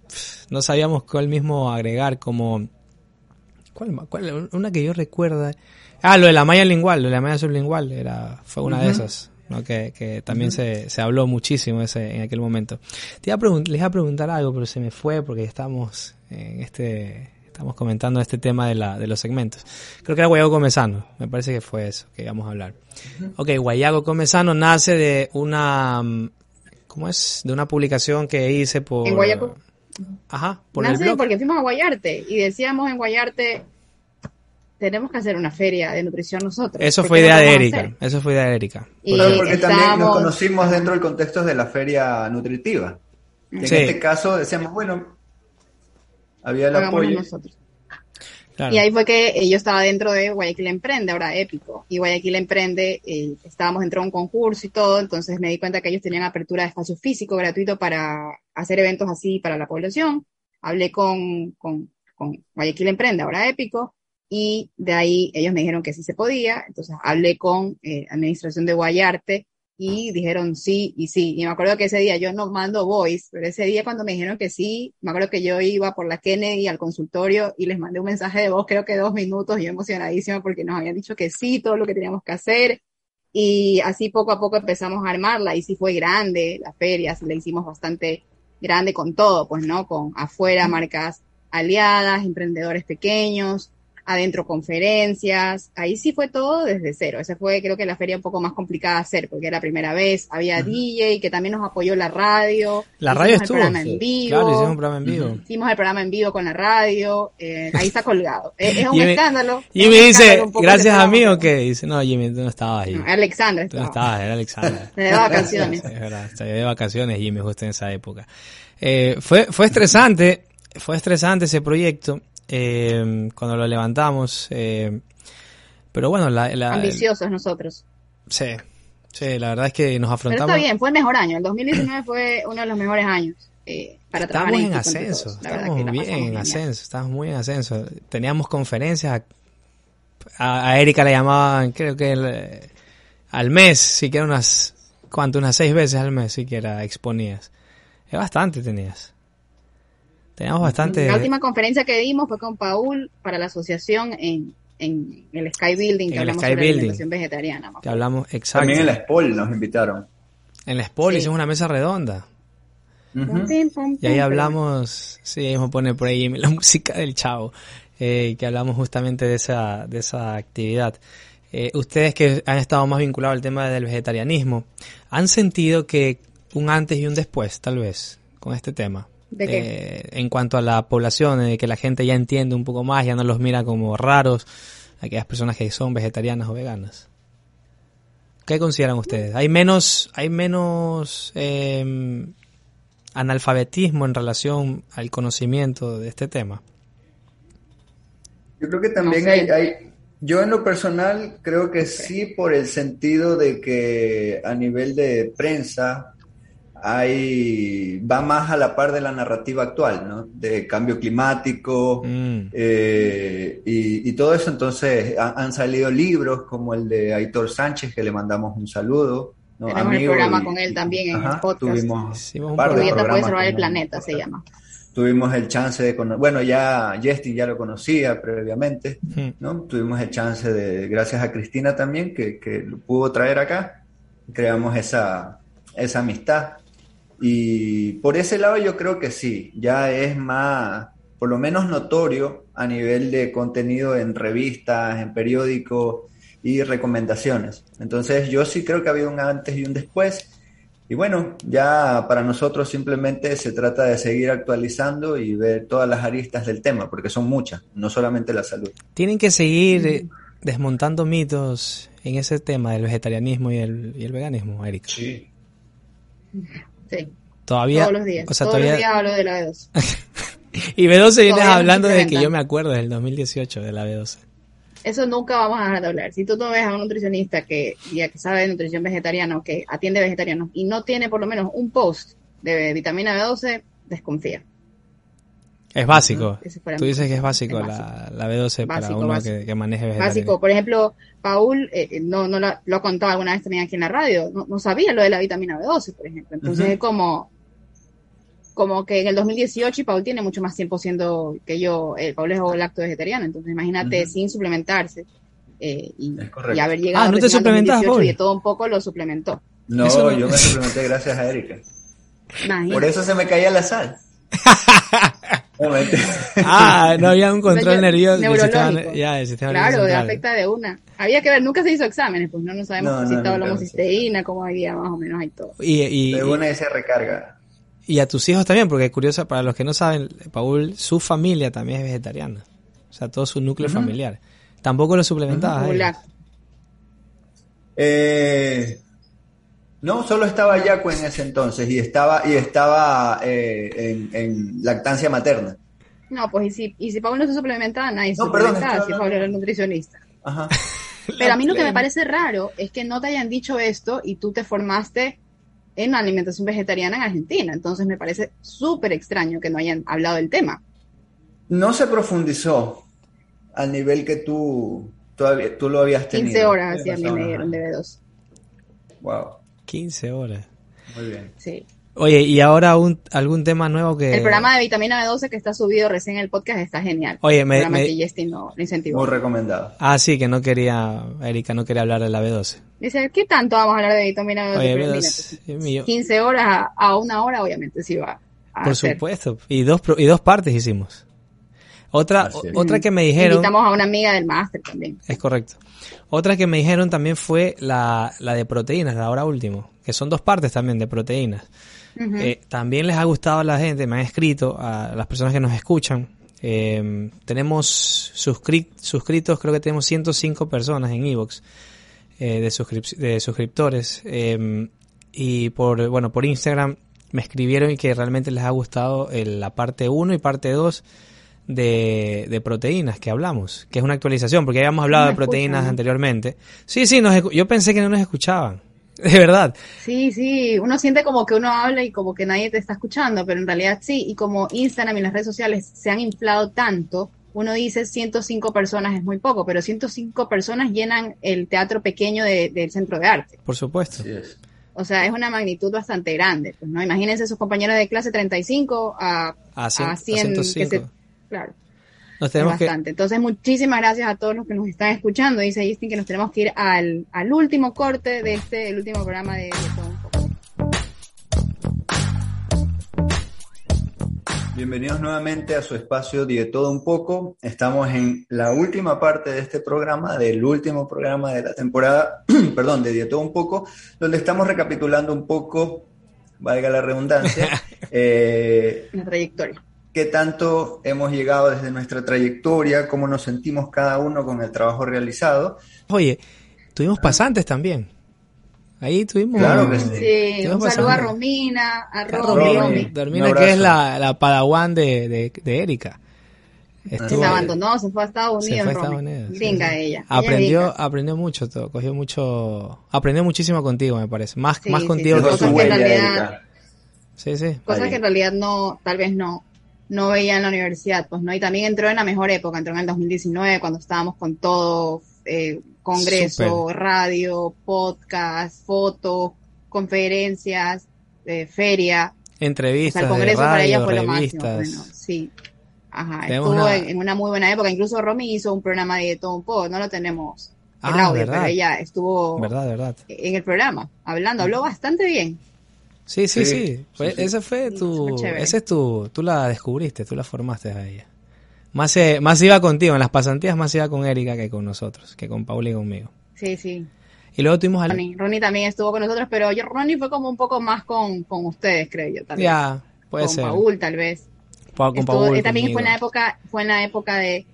no sabíamos cuál mismo agregar, como... ¿Cuál, cuál? Una que yo recuerda... Ah, lo de la malla lingual, lo de la malla sublingual, era, fue una de esas, ¿no? Que, que también se, se habló muchísimo ese, en aquel momento. Te iba a les iba a preguntar algo, pero se me fue porque estamos en este... Estamos comentando este tema de, la, de los segmentos. Creo que era Guayago Comezano. Me parece que fue eso que íbamos a hablar. Ok, Guayago Comezano nace de una... ¿Cómo es? De una publicación que hice por... En Guayaco. Ajá, por el Nace blog. porque fuimos a Guayarte y decíamos en Guayarte, tenemos que hacer una feria de nutrición nosotros. Eso ¿Por fue idea de Erika. Eso fue idea de Erika. Y- porque también nos conocimos dentro del contexto de la feria nutritiva. En Sí. este caso decíamos, bueno, había el Hagámoslo apoyo. nosotros. Claro. Y ahí fue que yo estaba dentro de Guayaquil Emprende, ahora Épico. Y Guayaquil Emprende, eh, estábamos dentro de un concurso y todo, entonces me di cuenta que ellos tenían apertura de espacio físico gratuito para hacer eventos así para la población. Hablé con, con, con Guayaquil Emprende, ahora Épico, y de ahí ellos me dijeron que sí se podía, entonces hablé con eh, Administración de Guayarte y dijeron sí y sí. Y me acuerdo que ese día yo no mando voice, pero ese día cuando me dijeron que sí, me acuerdo que yo iba por la Kennedy al consultorio y les mandé un mensaje de voz, creo que dos minutos, yo emocionadísima porque nos habían dicho que sí, todo lo que teníamos que hacer. Y así poco a poco empezamos a armarla y sí fue grande la feria, sí la hicimos bastante grande con todo, pues, ¿no? Con afuera marcas aliadas, emprendedores pequeños, adentro conferencias, ahí sí fue todo desde cero. Esa fue creo que la feria un poco más complicada de hacer porque era la primera vez, había DJ que también nos apoyó la radio. La radio el estuvo. programa sí. en vivo. Claro, hicimos un programa en vivo. Hicimos el programa en vivo con la radio, eh, ahí está colgado. Es, es un Jimmy- escándalo. Y es me un dice, escándalo gracias a mí o qué? Dice, no, Jimmy, tú no estabas ahí. No, Alexandra Tú no estaba. estabas, era Alexandra. De vacaciones. Es verdad, de vacaciones Jimmy justo en esa época. Eh, fue, fue estresante, fue estresante ese proyecto eh, cuando lo levantamos. eh, pero bueno, la, la- Ambiciosos nosotros. sí, sí, la verdad es que nos Pero afrontamos. está bien, fue el mejor año. El 2019 fue uno de los mejores años eh, para trabajar Estábamos en ascenso, todos. La la bien en ascenso, estábamos muy en ascenso. Teníamos conferencias, a, a Erika le llamaban, creo que el- al mes, siquiera unas, ¿cuánto? Unas seis veces al mes siquiera exponías. Es bastante tenías. Teníamos bastante... La última conferencia que dimos fue con Paul para la asociación en, en el Sky Building, En que el hablamos Sky sobre Building. alimentación vegetariana. que hablamos, exacto. También en la SPOL nos invitaron. En la Spol Sí. hicimos una mesa redonda. Y ahí hablamos, sí, ahí me pone por ahí la música del chavo, eh, que hablamos justamente de esa, de esa actividad. Eh, ustedes que han estado más vinculados al tema del vegetarianismo, ¿han sentido que un antes y un después, tal vez, con este tema? ¿De qué? Eh, en cuanto a la población, de que la gente ya entiende un poco más, ya no los mira como raros, aquellas personas que son vegetarianas o veganas. ¿Qué consideran ustedes? ¿Hay menos, hay menos eh, analfabetismo en relación al conocimiento de este tema? Yo creo que también No sé. hay, hay, yo en lo personal creo que sí por el sentido de que a nivel de prensa hay, va más a la par de la narrativa actual, ¿no? De cambio climático Mm, eh, y, y todo eso. Entonces ha- han salido libros como el de Aitor Sánchez, que le mandamos un saludo. ¿no? Tenemos el programa y- con él también en ajá, el podcast. Tuvimos un par de puede salvar el planeta, se llama. Tuvimos el chance de conocer, bueno, ya Justin ya lo conocía previamente, mm, ¿no? Tuvimos el chance de, gracias a Cristina también, que, que lo pudo traer acá, creamos esa, esa amistad. Y por ese lado yo creo que sí, ya es más, por lo menos notorio a nivel de contenido en revistas, en periódicos, y recomendaciones. Entonces yo sí creo que ha habido un antes y un después. Y bueno, ya para nosotros simplemente se trata de seguir actualizando y ver todas las aristas del tema, porque son muchas, no solamente la salud. Tienen que seguir eh, desmontando mitos en ese tema del vegetarianismo y el, y el veganismo, Erika. Sí. Sí, Todavía, todos los días. o sea, todos todavía, los días hablo de la B2. y B12 vienes Todavía hablando no se de que yo me acuerdo del 2018 de la B12. Eso nunca vamos a dejar de hablar. Si tú no ves a un nutricionista que, ya que sabe de nutrición vegetariana o que atiende vegetarianos y no tiene por lo menos un post de vitamina B12, desconfía. Es básico. Para Tú dices que es básico, Es la, la B12 para uno básico. Que, que maneje vegetariano. Básico. Por ejemplo, Paul eh, eh, no, no lo ha contado alguna vez también aquí en la radio. No, no sabía lo de la vitamina B12, por ejemplo. Entonces es como, como que en el 2018 y Paul tiene mucho más tiempo siendo que yo, eh, Paul es lacto vegetariano. Entonces imagínate sin suplementarse. eh, y, Es haber llegado Ah, ¿no te suplementas, 2018 Paul? y de todo un poco lo suplementó. No, yo me suplementé gracias a Erika. Imagínate. Por eso se me caía la sal. Ah, no había un control nervioso neurológico. ya, sistema Claro, nervioso de central. afecta de una. Había que ver, nunca se hizo exámenes, pues no, no sabemos No, si no, estaba la homocisteína, cómo había más o menos ahí todo. Y, y, De una y se recarga. y a tus hijos también, porque curioso, para los que no saben, Paul, su familia también es vegetariana. O sea, todo su núcleo familiar. Tampoco lo suplementabas. Ahí. lacto. Eh, no, solo estaba Yaco en ese entonces y estaba, y estaba eh, en, en lactancia materna. No, pues y si, y si Pablo no se suplementaba, nadie se No, perdón, suplementaba, estoy si Pablo era el nutricionista. Ajá. Pero a mí lo que me parece raro es que no te hayan dicho esto y tú te formaste en alimentación vegetariana en Argentina. Entonces me parece súper extraño que no hayan hablado del tema. No se profundizó al nivel que tú, tú, tú lo habías tenido. 15 horas así a mí me dieron de B2. Wow, 15 horas. muy bien. Sí. Oye, ¿y ahora un, algún tema nuevo que...? El programa de vitamina B12 que está subido recién en el podcast está genial. Oye, me- el programa me- que Justin no lo incentivó. Muy recomendado. Ah, sí, que no quería, Erika no quería hablar de la B12. Dice, ¿qué tanto vamos a hablar de vitamina B12? Oye, Pero B12, mira, pues, Dios mío. 15 horas a, a una hora, obviamente sí va a Por hacer. supuesto. Y dos, y dos partes hicimos. Otra, otra que me dijeron... Invitamos a una amiga del máster también. Es correcto. Otra que me dijeron también fue la, la de proteínas, la ahora último, que son dos partes también de proteínas. Eh, también les ha gustado a la gente, me han escrito a las personas que nos escuchan. Eh, tenemos suscri- suscritos, creo que tenemos 105 personas en Evox eh, de, suscrip- de suscriptores. Eh, y por, bueno, por Instagram me escribieron y que realmente les ha gustado el- la parte 1 y parte 2 de, de proteínas que hablamos, que es una actualización, porque habíamos hablado de proteínas escuchan. anteriormente. Sí, sí, nos yo pensé que no nos escuchaban, de verdad. Sí, sí, uno siente como que uno habla y como que nadie te está escuchando, pero en realidad sí, y como Instagram y las redes sociales se han inflado tanto, uno dice 105 personas es muy poco, pero 105 personas llenan el teatro pequeño de- del centro de arte. Por supuesto. Es. O sea, es una magnitud bastante grande. Pues, ¿no? Imagínense sus compañeros de clase 35 a, A, cien- a a 100, que 105. se- claro. Nos Es tenemos que, bastante. Entonces, muchísimas gracias a todos los que nos están escuchando. Dice Justin que nos tenemos que ir al, al último corte de este, el último programa de, de Todo Un Poco. Bienvenidos nuevamente a su espacio de todo un poco. Estamos en la última parte de este programa, del último programa de la temporada, perdón, de De todo un poco, donde estamos recapitulando un poco, valga la redundancia, eh, La trayectoria. Qué tanto hemos llegado desde nuestra trayectoria, cómo nos sentimos cada uno con el trabajo realizado. Oye, tuvimos pasantes también. Ahí tuvimos. Claro que sí. Sí, un saludo a. Romina, a Romy, Romina, que es la, la padawan de, de, de Erika. Se Estuvo- me abandonó, se fue a Estados se Unidos. fue a Estados. Unidos. sí, Gringa sí. ella. Aprendió, aprendió mucho, todo, cogió mucho, aprendió muchísimo contigo, me parece. Más, Sí, más sí, contigo sí, que cosas que en realidad-. Sí, sí. Cosas que en realidad no, tal vez no, no veía en la universidad, pues, ¿no? Y también entró en la mejor época, entró en el 2019, cuando estábamos con todo, eh, congreso, radio, podcast, fotos, conferencias, eh, feria. O sea, Entrevistas el de congreso para ella fue lo máximo. Bueno, sí. Ajá, Tenemos estuvo una- en, en una muy buena época. Incluso Romy hizo un programa de todo un poco, no lo tenemos el Ah, audio, verdad. pero ella estuvo Verdad, verdad. en el programa, hablando, habló bastante bien. Sí, sí, sí. Sí, Fue- sí, sí. Ese fue Sí, tu, ese es tu, tú la descubriste, tú la formaste a ella. Más, eh, más iba contigo, en las pasantías más iba con Erika que con nosotros, que con Paula y conmigo. Sí, sí. Y luego tuvimos a Ronnie. Ronnie también estuvo con nosotros, pero yo, Ronnie fue como un poco más con, con ustedes, creo yo. Tal vez. Ya, puede con ser. Paul, tal vez. Pa- con Estuvo- Paul, eh, también conmigo. fue en la época, fue en la época de,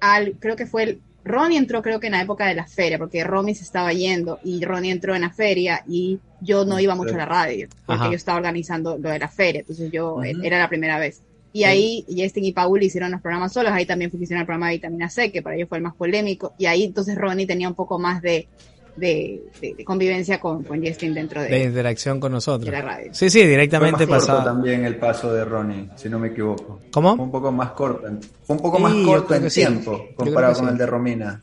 al, creo que fue el, Ronnie entró creo que en la época de la feria, porque Romy se estaba yendo y Ronnie entró en la feria y yo no iba mucho a la radio, porque Ajá. yo estaba organizando lo de la feria, entonces yo, eh, era la primera vez. Y ahí Justin y Paul hicieron los programas solos, ahí también fue que hicieron el programa de Vitamina C, que para ellos fue el más polémico, y ahí entonces Ronnie tenía un poco más de, de, de- de convivencia con, con Justin dentro de de, interacción con nosotros. de la radio. Sí, sí, Fue directamente más corto pasaba. también el paso de Ronnie, si no me equivoco. ¿Cómo? Fue un poco más corto. en- Fue un poco Sí, más corto en sí. tiempo creo comparado con sí. el de Romina.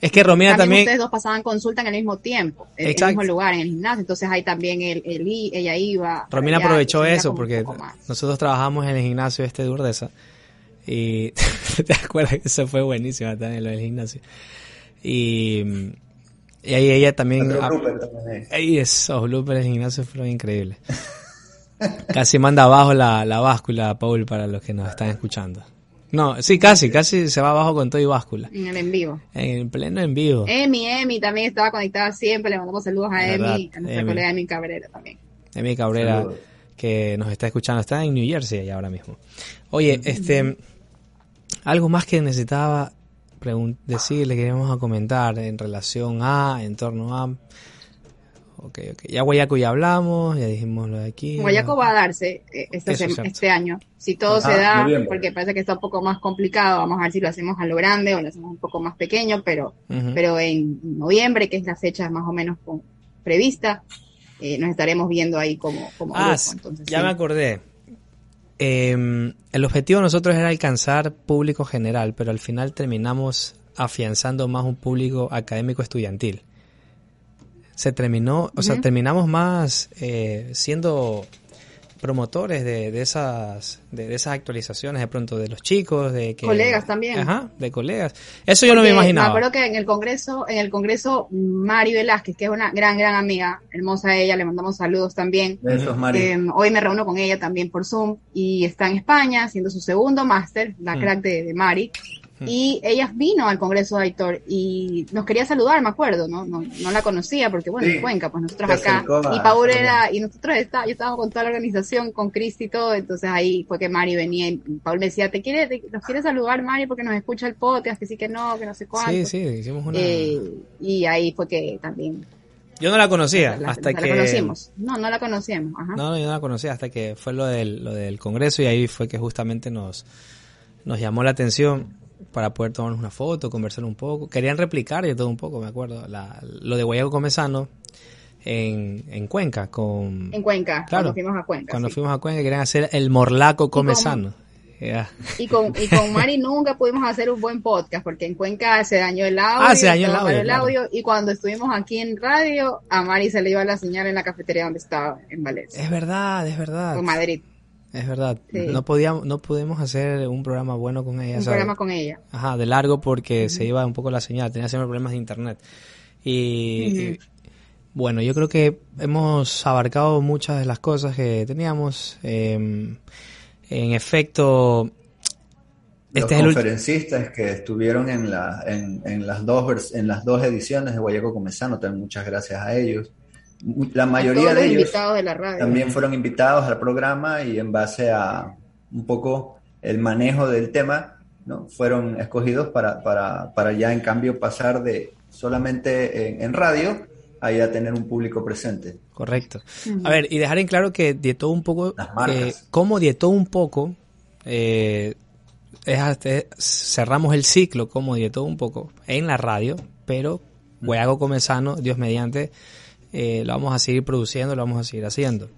Es que Romina también, también. ustedes dos pasaban consulta en el mismo tiempo, en el Exacto. mismo lugar, en el gimnasio, entonces ahí también él, él ella iba. Romina allá, aprovechó eso porque nosotros trabajamos en el gimnasio este de Urdesa y te acuerdas que eso fue buenísimo también lo del gimnasio y, y ahí ella también Otro blooper también. Ey, esos bloopers del gimnasio fueron increíbles casi manda abajo la, la báscula Paul para los que nos están escuchando no sí casi casi se va abajo con todo y báscula En el en vivo. en pleno en vivo Emi, Emi también estaba conectada siempre, le mandamos saludos a Emi, a nuestra colega Emi Cabrera también. Emi Cabrera Saludos. que nos está escuchando, está en New Jersey ahí ahora mismo. Oye, este, algo más que necesitaba decirle, que íbamos a comentar en relación a, en torno a, ok, ok, ya Guayaco ya hablamos, ya dijimos lo de aquí. Guayaco va a darse eh, Eso este año. Si todo Ah, se da, porque parece que está un poco más complicado, vamos a ver si lo hacemos a lo grande o lo hacemos un poco más pequeño, pero, pero en noviembre, que es la fecha más o menos prevista, eh, nos estaremos viendo ahí como, como Ah, grupo. Entonces, ya sí. me acordé. Eh, el objetivo de nosotros era alcanzar público general, pero al final terminamos afianzando más un público académico estudiantil. Se terminó, o sea, terminamos más eh, siendo promotores de, de esas de, de esas actualizaciones de pronto de los chicos de que Colegas también. ajá de colegas eso yo no me imaginaba Me acuerdo que en el congreso, en el congreso, Mari Velázquez, que es una gran, gran amiga, hermosa ella, le mandamos saludos también. Besos, Mari. Eh, hoy me reúno con ella también por Zoom y está en España haciendo su segundo máster, la Mm. crack de, de Mari. Y ella vino al Congreso de Aitor y nos quería saludar, me acuerdo, ¿no? No, no la conocía porque, bueno, Sí. en Cuenca, pues nosotros acá. Y Paul era, y nosotros está, yo estaba con toda la organización, con Cristi y todo, entonces ahí fue que Mari venía y Paul me decía, ¿te quiere, te- nos quiere saludar Mari porque nos escucha el podcast? Que sí que no, que no sé cuánto. sí sí hicimos una Eh, y ahí fue que también yo no la conocía la, hasta la que conocimos. No, no la conocíamos. Ajá. No, no, yo no la conocía hasta que fue lo del, lo del congreso y ahí fue que justamente nos, nos llamó la atención para poder tomarnos una foto, conversar un poco. Querían replicar y todo un poco, me acuerdo, la, lo de Guayaco Comezano en, en Cuenca con... En Cuenca, Claro, cuando fuimos a Cuenca. Cuando sí. fuimos a Cuenca querían hacer el Morlaco Comezano. Ya. Y con, y con Mari nunca pudimos hacer un buen podcast porque en Cuenca se dañó el audio. Ah, se dañó el estaba mal audio, claro. audio, y cuando estuvimos aquí en radio, a Mari se le iba la señal en la cafetería donde estaba, en Valencia, Es verdad, es verdad. en Madrid. Es verdad. Sí. No podíamos, no pudimos hacer un programa bueno con ella. Un ¿sabes? programa con ella. Ajá, de largo porque se iba un poco la señal, tenía siempre problemas de internet. Y, y, bueno, yo creo que hemos abarcado muchas de las cosas que teníamos. Eh, en efecto, Los este el último. conferencistas que estuvieron en, la, en, en las dos vers- en las dos ediciones de Guayaco Comezano, también muchas gracias a ellos. La mayoría de los ellos invitados de la radio. también fueron invitados al programa y en base a un poco el manejo del tema, ¿no? fueron escogidos para, para, para ya en cambio pasar de solamente en, en radio a ya tener un público presente. Correcto. A ver, y dejar en claro que dietó un poco, Las marcas. eh, como dietó un poco, eh, es hasta- cerramos el ciclo como dietó un poco en la radio, pero Guayago Comezano, Dios mediante, eh, lo vamos a seguir produciendo, lo vamos a seguir haciendo.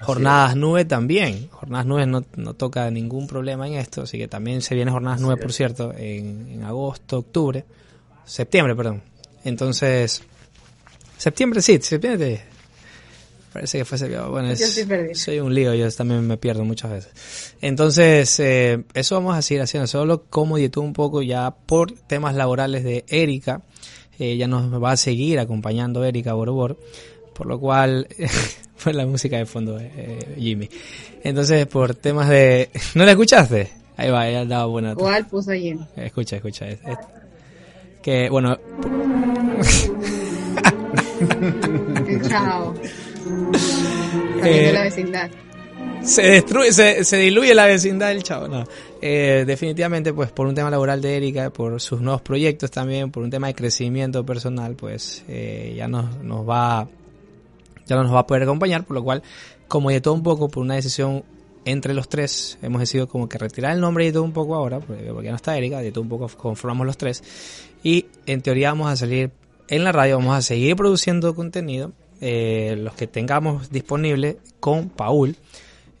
Jornadas Nube también. Jornadas Nube no, no toca ningún problema en esto, así que también se viene Jornadas Nube, por cierto, en, en agosto, octubre, septiembre, perdón. Entonces, septiembre sí, septiembre. Parece que fue septiembre. Bueno, es- soy un lío, yo también me pierdo muchas veces. Entonces, eh, eso vamos a seguir haciendo, solo como dietó un poco ya por temas laborales de Erika. Ella nos va a seguir acompañando Erika Borobor, por lo cual fue la música de fondo eh, Jimmy. Entonces, por temas de... ¿No la escuchaste? Ahí va, ella daba buena... ¿Cuál puso allí? Escucha, escucha. es- es- que, bueno... Chao. Eh, la vecindad. se destruye, se, se diluye la vecindad del chavo. No. Eh, definitivamente, pues por un tema laboral de Erika, por sus nuevos proyectos también, por un tema de crecimiento personal, pues eh, ya nos, nos va, ya no nos va a poder acompañar, por lo cual, como de todo un poco, por una decisión entre los tres, hemos decidido como que retirar el nombre de todo un poco ahora, porque ya no está Erika, de todo un poco conformamos los tres, y en teoría vamos a salir en la radio, vamos a seguir produciendo contenido, eh, los que tengamos disponible con Paul.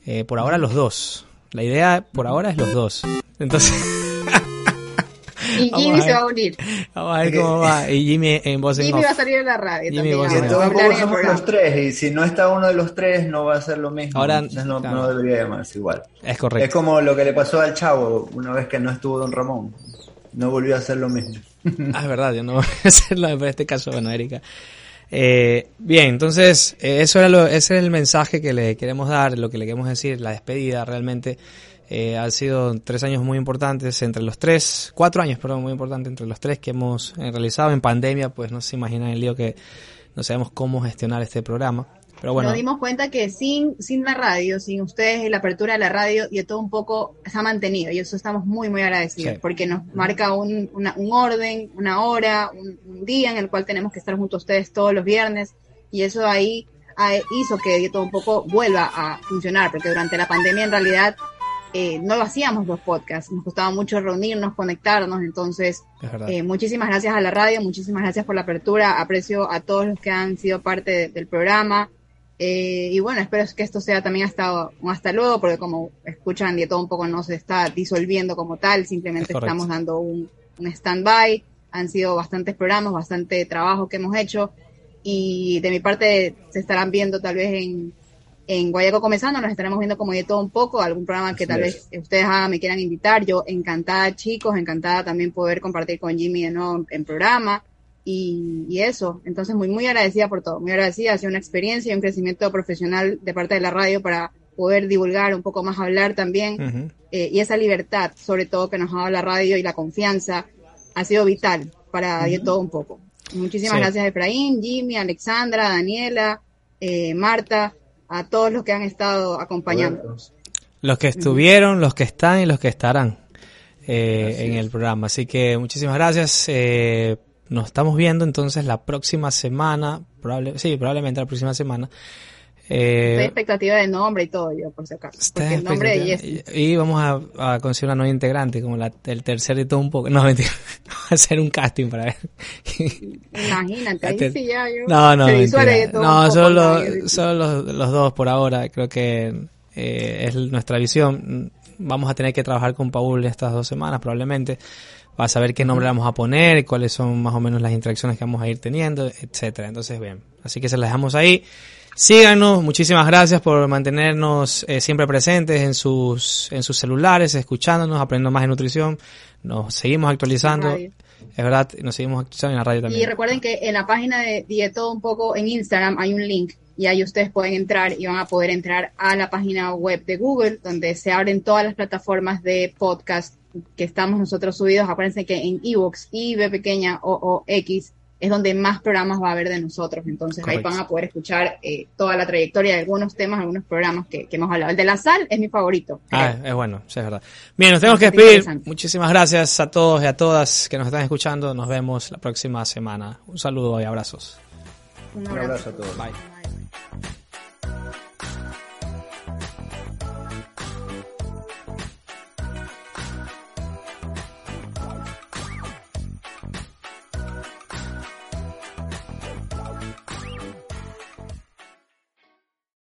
Eh, por ahora los dos. La idea por ahora es los dos. Entonces, Y Jimmy se va a unir. vamos a ver cómo va. Y Jimmy en voz en Jimmy off. va a salir en la radio Jimmy también. en en el somos programa. los tres, y si no está uno de los tres, no va a ser lo mismo. Ahora, Entonces no, claro. no debería llamarse igual. Es Es correcto. como lo que le pasó al chavo una vez que no estuvo Don Ramón. No volvió a hacer lo mismo. Ah, es verdad, yo no voy a hacerlo en este caso, bueno, Erika. Eh, bien, entonces, eh, eso era lo, ese es el mensaje que le queremos dar, lo que le queremos decir, la despedida realmente. Eh, han sido tres años muy importantes entre los tres, cuatro años, perdón, muy importantes entre los tres que hemos eh, realizado en pandemia, pues no se imaginan el lío que no sabemos cómo gestionar este programa. Pero bueno, Nos dimos cuenta que sin, sin la radio, sin ustedes la apertura de la radio, y de todo un poco se ha mantenido. Y eso estamos muy, muy agradecidos, Sí. porque nos marca un, una- un orden, una hora, un, un día en el cual tenemos que estar junto a ustedes todos los viernes. Y eso ahí ah, hizo que de todo un poco vuelva a funcionar, porque durante la pandemia en realidad eh, no lo hacíamos los podcasts. Nos costaba mucho reunirnos, conectarnos. Entonces, eh, muchísimas gracias a la radio, muchísimas gracias por la apertura, aprecio a todos los que han sido parte de- del programa. Eh, y bueno, espero que esto sea también hasta, un hasta luego, porque como escuchan, de todo un poco no se está disolviendo como tal, simplemente Es estamos dando un, un stand-by. Han sido bastantes programas, bastante trabajo que hemos hecho. Y de mi parte se estarán viendo tal vez en, en Guayaco Comenzando, nos estaremos viendo como de todo un poco, algún programa que tal vez ustedes ah, me quieran invitar. Yo encantada, chicos, encantada también poder compartir con Jimmy de nuevo en, en programa. Y, y eso, entonces muy, muy agradecida por todo, muy agradecida, ha sido una experiencia y un crecimiento profesional de parte de la radio para poder divulgar un poco más, hablar también, eh, y esa libertad, sobre todo que nos ha dado la radio y la confianza, ha sido vital para de todo un poco. Muchísimas Sí. gracias Efraín, Jimmy, Alexandra, Daniela, eh, Marta, a todos los que han estado acompañándonos. Los que estuvieron, los que están y los que estarán eh, en el programa. Así que muchísimas gracias. Eh, nos estamos viendo entonces la próxima semana. Probable, sí, probablemente la próxima semana. Estoy Eh, expectativa de nombre y todo, yo por si acaso. Porque el nombre de. Jessy. y, y vamos a, a conseguir una nueva integrante, como la, el tercer de todo un poco. No, mentira. Vamos a hacer un casting para ver. Imagínate, ahí sí ya yo. No, no, mentira. no, solo. Y- solo los, los dos por ahora. Creo que eh, es nuestra visión. Vamos a tener que trabajar con Paul estas dos semanas probablemente para saber qué nombre vamos a poner, cuáles son más o menos las interacciones que vamos a ir teniendo, etcétera. Entonces, bien, así que se las dejamos ahí. Síganos, muchísimas gracias por mantenernos eh, siempre presentes en sus en sus celulares, escuchándonos, aprendiendo más de nutrición. Nos seguimos actualizando. Es verdad, nos seguimos actualizando en la radio también. Y recuerden que en la página de Dieto un poco en Instagram hay un link y ahí ustedes pueden entrar y van a poder entrar a la página web de Google donde se abren todas las plataformas de podcast que estamos nosotros subidos. Acuérdense que en ebooks y B pequeña o, o X es donde más programas va a haber de nosotros. Entonces Correcto. ahí van a poder escuchar eh, toda la trayectoria de algunos temas, algunos programas que, que hemos hablado. El de la sal es mi favorito. Ah, creo. es bueno, sí, es verdad. Bien, nos tenemos que despedir. Muchísimas gracias a todos y a todas que nos están escuchando. Nos vemos la próxima semana. Un saludo y abrazos. Un Un abrazo. abrazo a todos. Bye.